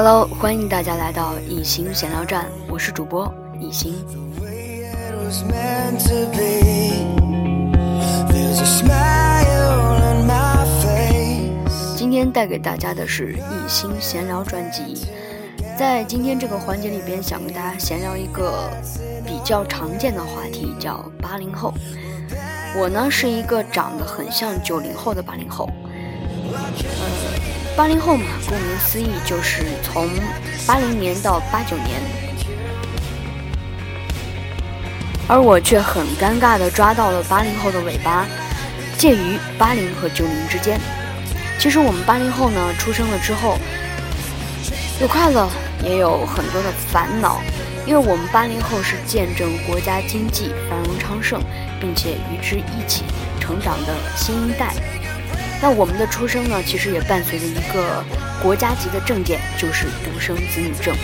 Hello，欢迎大家来到一心闲聊站，我是主播一心。今天带给大家的是一心闲聊专辑，在今天这个环节里边，想跟大家闲聊一个比较常见的话题，叫八零后。我呢是一个长得很像九零后的八零后，呃，八零后嘛，顾名思义就是从八零年到八九年，而我却很尴尬的抓到了八零后的尾巴，介于八零和九零之间。其实我们八零后呢，出生了之后，有快乐，也有很多的烦恼，因为我们八零后是见证国家经济繁荣昌盛。并且与之一起成长的新一代，那我们的出生呢，其实也伴随着一个国家级的证件，就是独生子女证。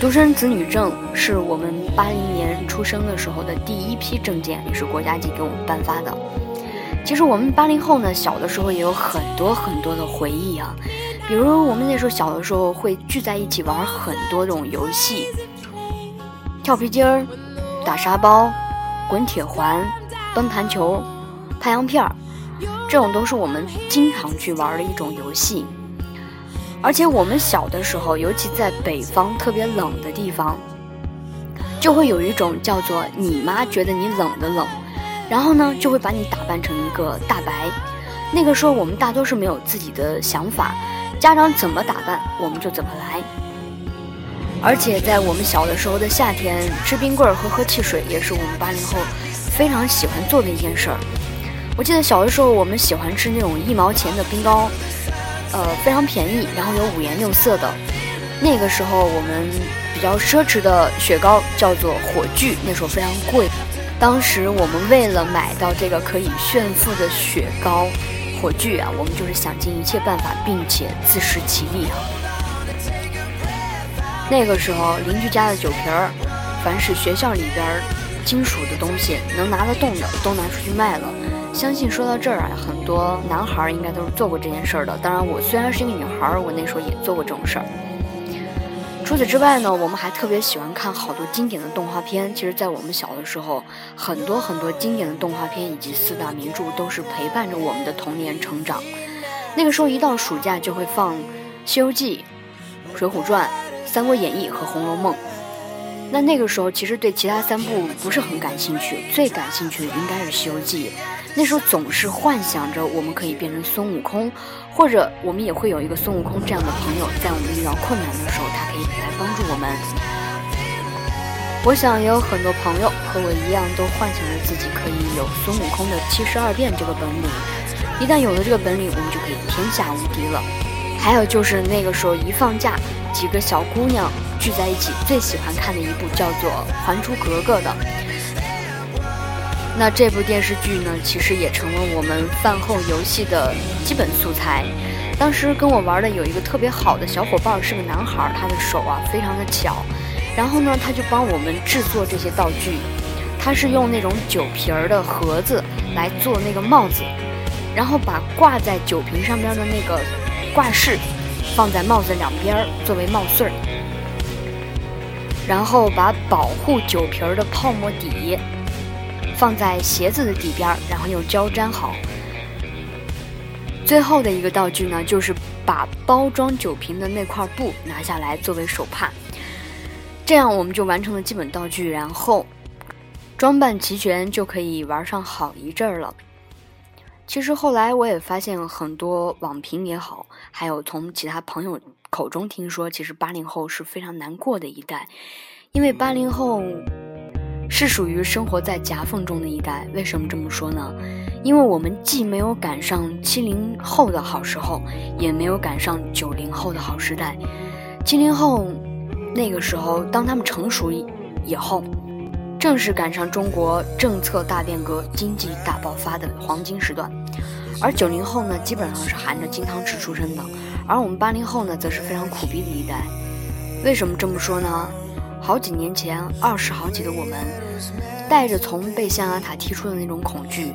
独生子女证是我们八零年出生的时候的第一批证件，也是国家级给我们颁发的。其实我们八零后呢，小的时候也有很多很多的回忆啊，比如我们那时候小的时候会聚在一起玩很多种游戏，跳皮筋儿，打沙包。滚铁环、蹬弹球、拍洋片儿，这种都是我们经常去玩的一种游戏。而且我们小的时候，尤其在北方特别冷的地方，就会有一种叫做“你妈觉得你冷”的冷，然后呢，就会把你打扮成一个大白。那个时候我们大多是没有自己的想法，家长怎么打扮我们就怎么来。而且在我们小的时候的夏天，吃冰棍儿、喝喝汽水，也是我们八零后非常喜欢做的一件事儿。我记得小的时候，我们喜欢吃那种一毛钱的冰糕，呃，非常便宜，然后有五颜六色的。那个时候我们比较奢侈的雪糕叫做火炬，那时候非常贵。当时我们为了买到这个可以炫富的雪糕火炬啊，我们就是想尽一切办法，并且自食其力啊。那个时候，邻居家的酒瓶儿，凡是学校里边金属的东西能拿得动的，都拿出去卖了。相信说到这儿啊，很多男孩儿应该都是做过这件事儿的。当然，我虽然是一个女孩儿，我那时候也做过这种事儿。除此之外呢，我们还特别喜欢看好多经典的动画片。其实，在我们小的时候，很多很多经典的动画片以及四大名著都是陪伴着我们的童年成长。那个时候，一到暑假就会放《西游记》《水浒传》。《三国演义》和《红楼梦》，那那个时候其实对其他三部不是很感兴趣，最感兴趣的应该是《西游记》。那时候总是幻想着我们可以变成孙悟空，或者我们也会有一个孙悟空这样的朋友，在我们遇到困难的时候，他可以来帮助我们。我想也有很多朋友和我一样，都幻想着自己可以有孙悟空的七十二变这个本领。一旦有了这个本领，我们就可以天下无敌了。还有就是那个时候一放假。几个小姑娘聚在一起，最喜欢看的一部叫做《还珠格格》的。那这部电视剧呢，其实也成了我们饭后游戏的基本素材。当时跟我玩的有一个特别好的小伙伴，是个男孩，他的手啊非常的巧。然后呢，他就帮我们制作这些道具。他是用那种酒瓶儿的盒子来做那个帽子，然后把挂在酒瓶上边的那个挂饰。放在帽子两边作为帽穗儿，然后把保护酒瓶儿的泡沫底放在鞋子的底边儿，然后用胶粘好。最后的一个道具呢，就是把包装酒瓶的那块布拿下来作为手帕，这样我们就完成了基本道具，然后装扮齐全就可以玩上好一阵儿了。其实后来我也发现很多网评也好，还有从其他朋友口中听说，其实八零后是非常难过的一代，因为八零后是属于生活在夹缝中的一代。为什么这么说呢？因为我们既没有赶上七零后的好时候，也没有赶上九零后的好时代。七零后那个时候，当他们成熟以后。正是赶上中国政策大变革、经济大爆发的黄金时段，而九零后呢，基本上是含着金汤匙出生的，而我们八零后呢，则是非常苦逼的一代。为什么这么说呢？好几年前，二十好几的我们，带着从被象牙塔踢出的那种恐惧，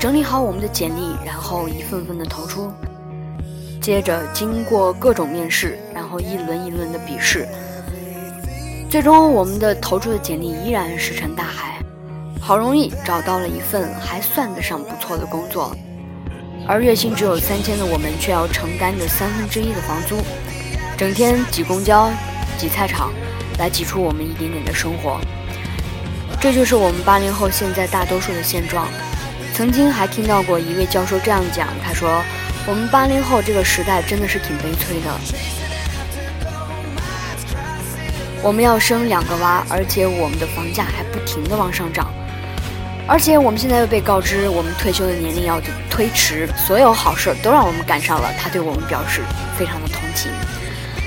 整理好我们的简历，然后一份份的投出，接着经过各种面试，然后一轮一轮的笔试，最终我们的投出的简历依然石沉大海。好容易找到了一份还算得上不错的工作，而月薪只有三千的我们，却要承担着三分之一的房租，整天挤公交、挤菜场，来挤出我们一点点的生活。这就是我们八零后现在大多数的现状。曾经还听到过一位教授这样讲，他说：“我们八零后这个时代真的是挺悲催的，我们要生两个娃，而且我们的房价还不停的往上涨。”而且我们现在又被告知，我们退休的年龄要推迟，所有好事都让我们赶上了。他对我们表示非常的同情，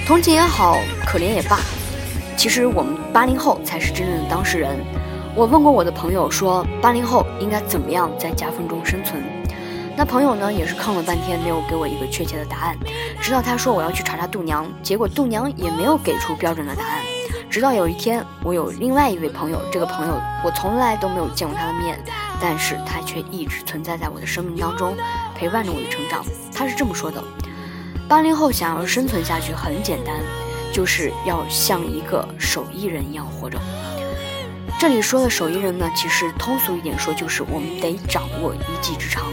同情也好，可怜也罢。其实我们八零后才是真正的当事人。我问过我的朋友，说八零后应该怎么样在夹缝中生存？那朋友呢，也是抗了半天，没有给我一个确切的答案。直到他说我要去查查度娘，结果度娘也没有给出标准的答案。直到有一天，我有另外一位朋友，这个朋友我从来都没有见过他的面，但是他却一直存在在我的生命当中，陪伴着我的成长。他是这么说的：八零后想要生存下去很简单，就是要像一个手艺人一样活着。这里说的手艺人呢，其实通俗一点说，就是我们得掌握一技之长。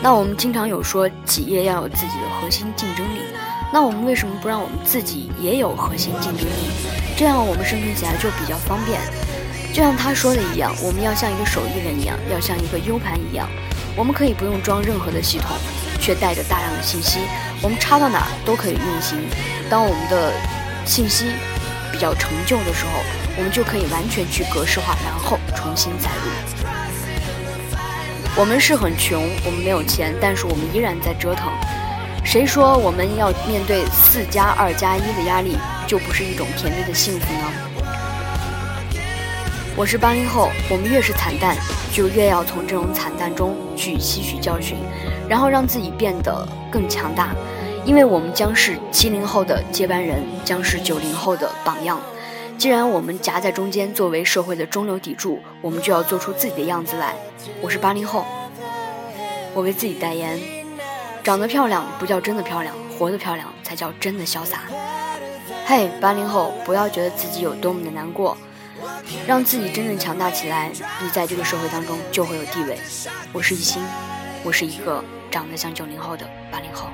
那我们经常有说，企业要有自己的核心竞争力。那我们为什么不让我们自己也有核心竞争力？这样我们生存起来就比较方便。就像他说的一样，我们要像一个手艺人一样，要像一个 U 盘一样，我们可以不用装任何的系统，却带着大量的信息，我们插到哪都可以运行。当我们的信息比较陈旧的时候，我们就可以完全去格式化，然后重新载入。我们是很穷，我们没有钱，但是我们依然在折腾。谁说我们要面对四加二加一的压力就不是一种甜蜜的幸福呢？我是八零后，我们越是惨淡，就越要从这种惨淡中去吸取教训，然后让自己变得更强大，因为我们将是七零后的接班人，将是九零后的榜样。既然我们夹在中间，作为社会的中流砥柱，我们就要做出自己的样子来。我是八零后，我为自己代言。长得漂亮不叫真的漂亮，活得漂亮才叫真的潇洒。嘿，八零后，不要觉得自己有多么的难过，让自己真正强大起来，你在这个社会当中就会有地位。我是一心，我是一个长得像九零后的八零后。